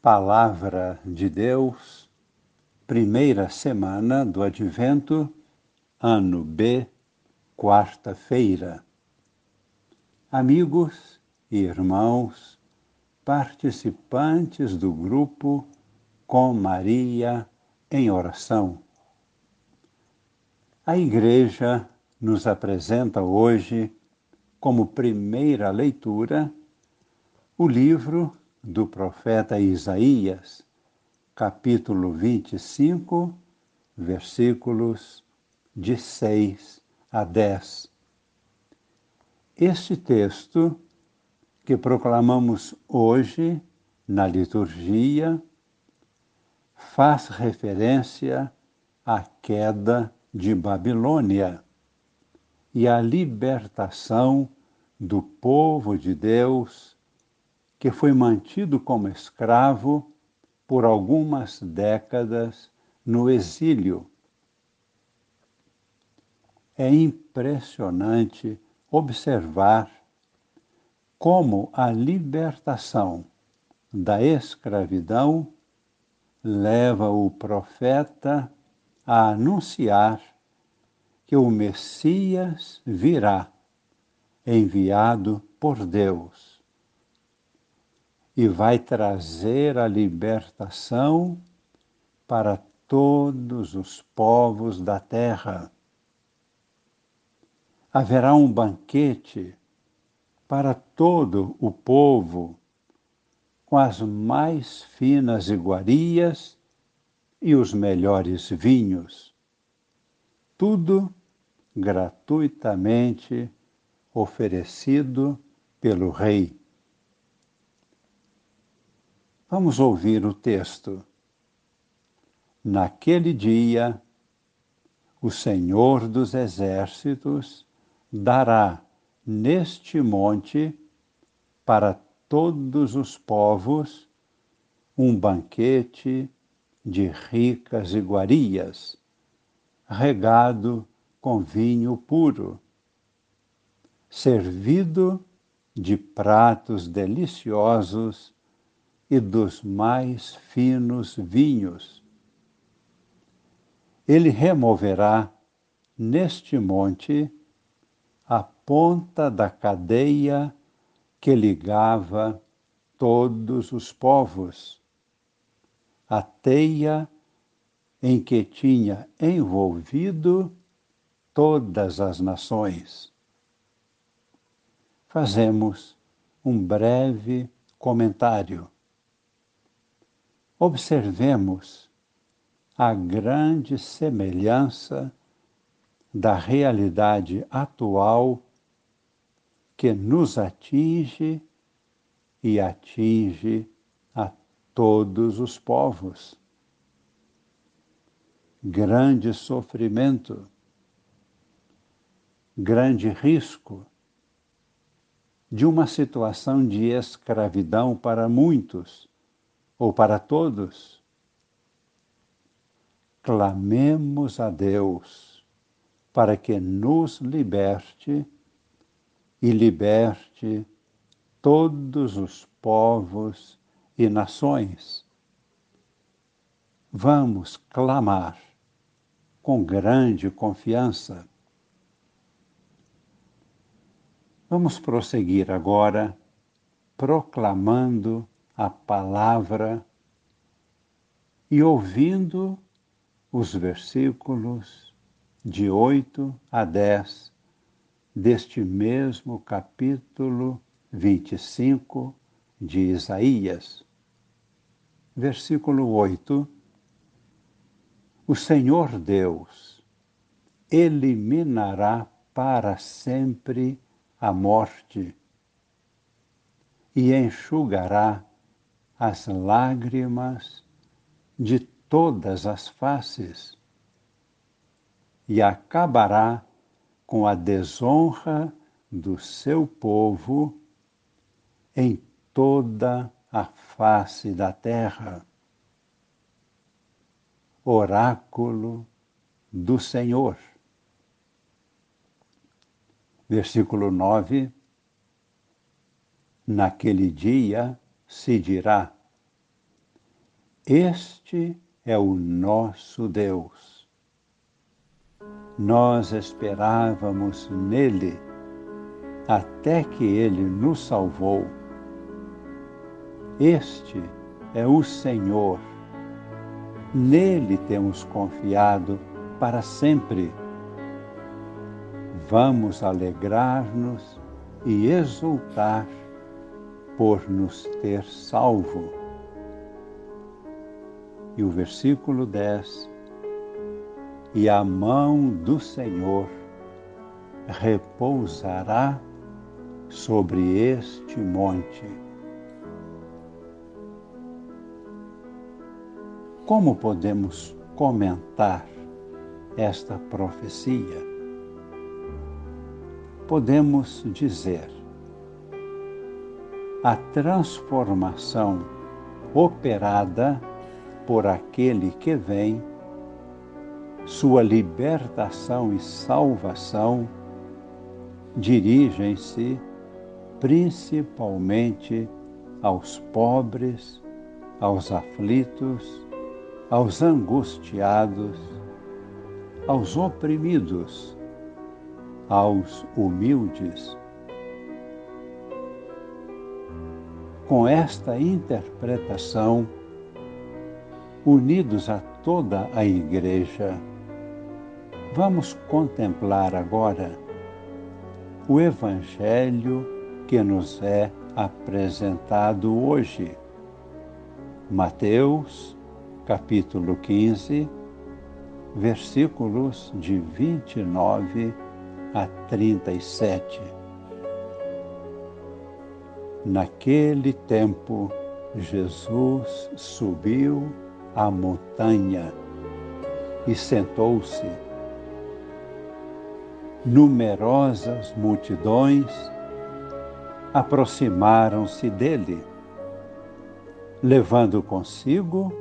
Palavra de Deus, primeira semana do Advento, ano B, quarta-feira. Amigos e irmãos, participantes do grupo Com Maria em Oração. A Igreja nos apresenta hoje, como primeira leitura, o livro do profeta Isaías, capítulo 25, versículos de 6 a 10. Este texto que proclamamos hoje na liturgia faz referência à queda de Babilônia e à libertação do povo de Deus que foi mantido como escravo por algumas décadas no exílio. É impressionante observar como a libertação da escravidão leva o profeta a anunciar que o Messias virá, enviado por Deus e vai trazer a libertação para todos os povos da terra. Haverá um banquete para todo o povo, com as mais finas iguarias e os melhores vinhos. Tudo gratuitamente oferecido pelo Rei. Vamos ouvir o texto. Naquele dia, o Senhor dos Exércitos dará neste monte para todos os povos um banquete de ricas iguarias, regado com vinho puro, servido de pratos deliciosos e dos mais finos vinhos. Ele removerá neste monte a ponta da cadeia que ligava todos os povos, a teia em que tinha envolvido todas as nações. Fazemos um breve comentário observemos a grande semelhança da realidade atual que nos atinge e atinge a todos os povos. Grande sofrimento, grande risco de uma situação de escravidão para muitos ou para todos, clamemos a Deus para que nos liberte e liberte todos os povos e nações. Vamos clamar com grande confiança. Vamos prosseguir agora proclamando a palavra e ouvindo os versículos de 8 a 10 deste mesmo capítulo 25 de Isaías. Versículo 8: O Senhor Deus eliminará para sempre a morte e enxugará as lágrimas de todas as faces e acabará com a desonra do seu povo em toda a face da terra. Oráculo do Senhor. Versículo 9. Naquele dia se dirá: Este é o nosso Deus. Nós esperávamos nele até que ele nos salvou. Este é o Senhor. Nele temos confiado para sempre. Vamos alegrar-nos e exultar por nos ter salvo. E o versículo 10: E a mão do Senhor repousará sobre este monte. Como podemos comentar esta profecia? Podemos dizer: a transformação operada por aquele que vem, sua libertação e salvação dirigem-se principalmente aos pobres, aos aflitos, aos angustiados, aos oprimidos, aos humildes com esta interpretação, unidos a toda a Igreja, vamos contemplar agora o Evangelho que nos é apresentado hoje. Mateus, capítulo 15, versículos de 29 a 37. Naquele tempo, Jesus subiu a montanha e sentou-se. Numerosas multidões aproximaram-se dele, levando consigo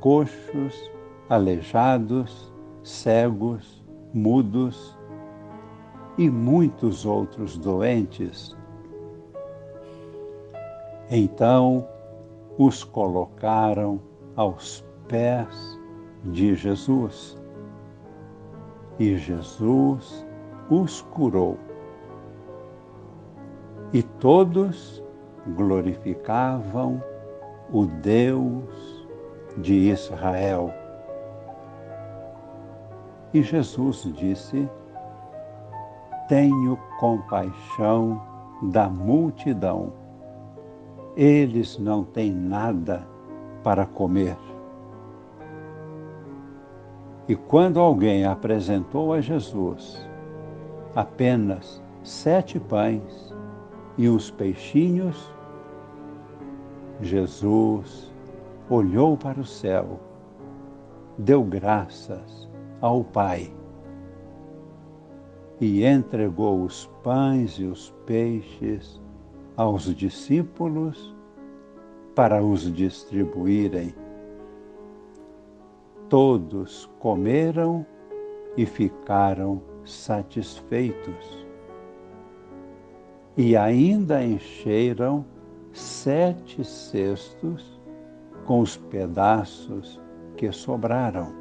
coxos, aleijados, cegos, mudos e muitos outros doentes então os colocaram aos pés de Jesus e Jesus os curou. E todos glorificavam o Deus de Israel. E Jesus disse: Tenho compaixão da multidão eles não têm nada para comer. E quando alguém apresentou a Jesus apenas sete pães e uns peixinhos, Jesus olhou para o céu, deu graças ao Pai e entregou os pães e os peixes aos discípulos para os distribuírem. Todos comeram e ficaram satisfeitos. E ainda encheram sete cestos com os pedaços que sobraram.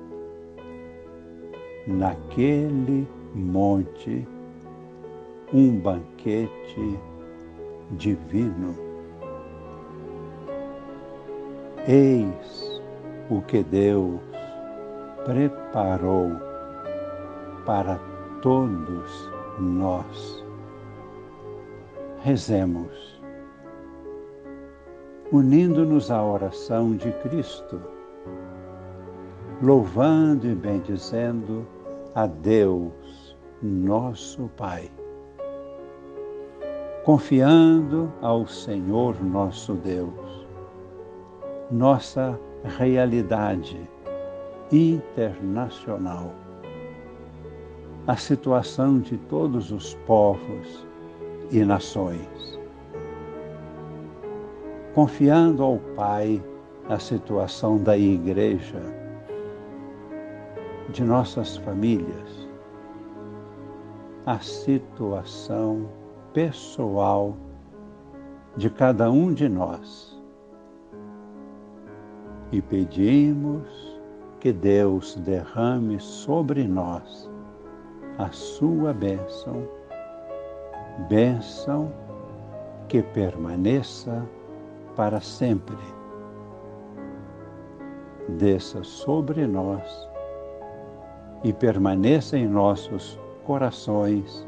Naquele monte, um banquete divino. Eis o que Deus preparou para todos nós. Rezemos, unindo-nos à oração de Cristo, louvando e bendizendo a Deus, nosso Pai confiando ao Senhor nosso Deus. Nossa realidade internacional, a situação de todos os povos e nações. Confiando ao Pai a situação da Igreja, de nossas famílias, a situação pessoal de cada um de nós. e pedimos que Deus derrame sobre nós a sua bênção, bênção que permaneça para sempre. Desça sobre nós e permaneça em nossos corações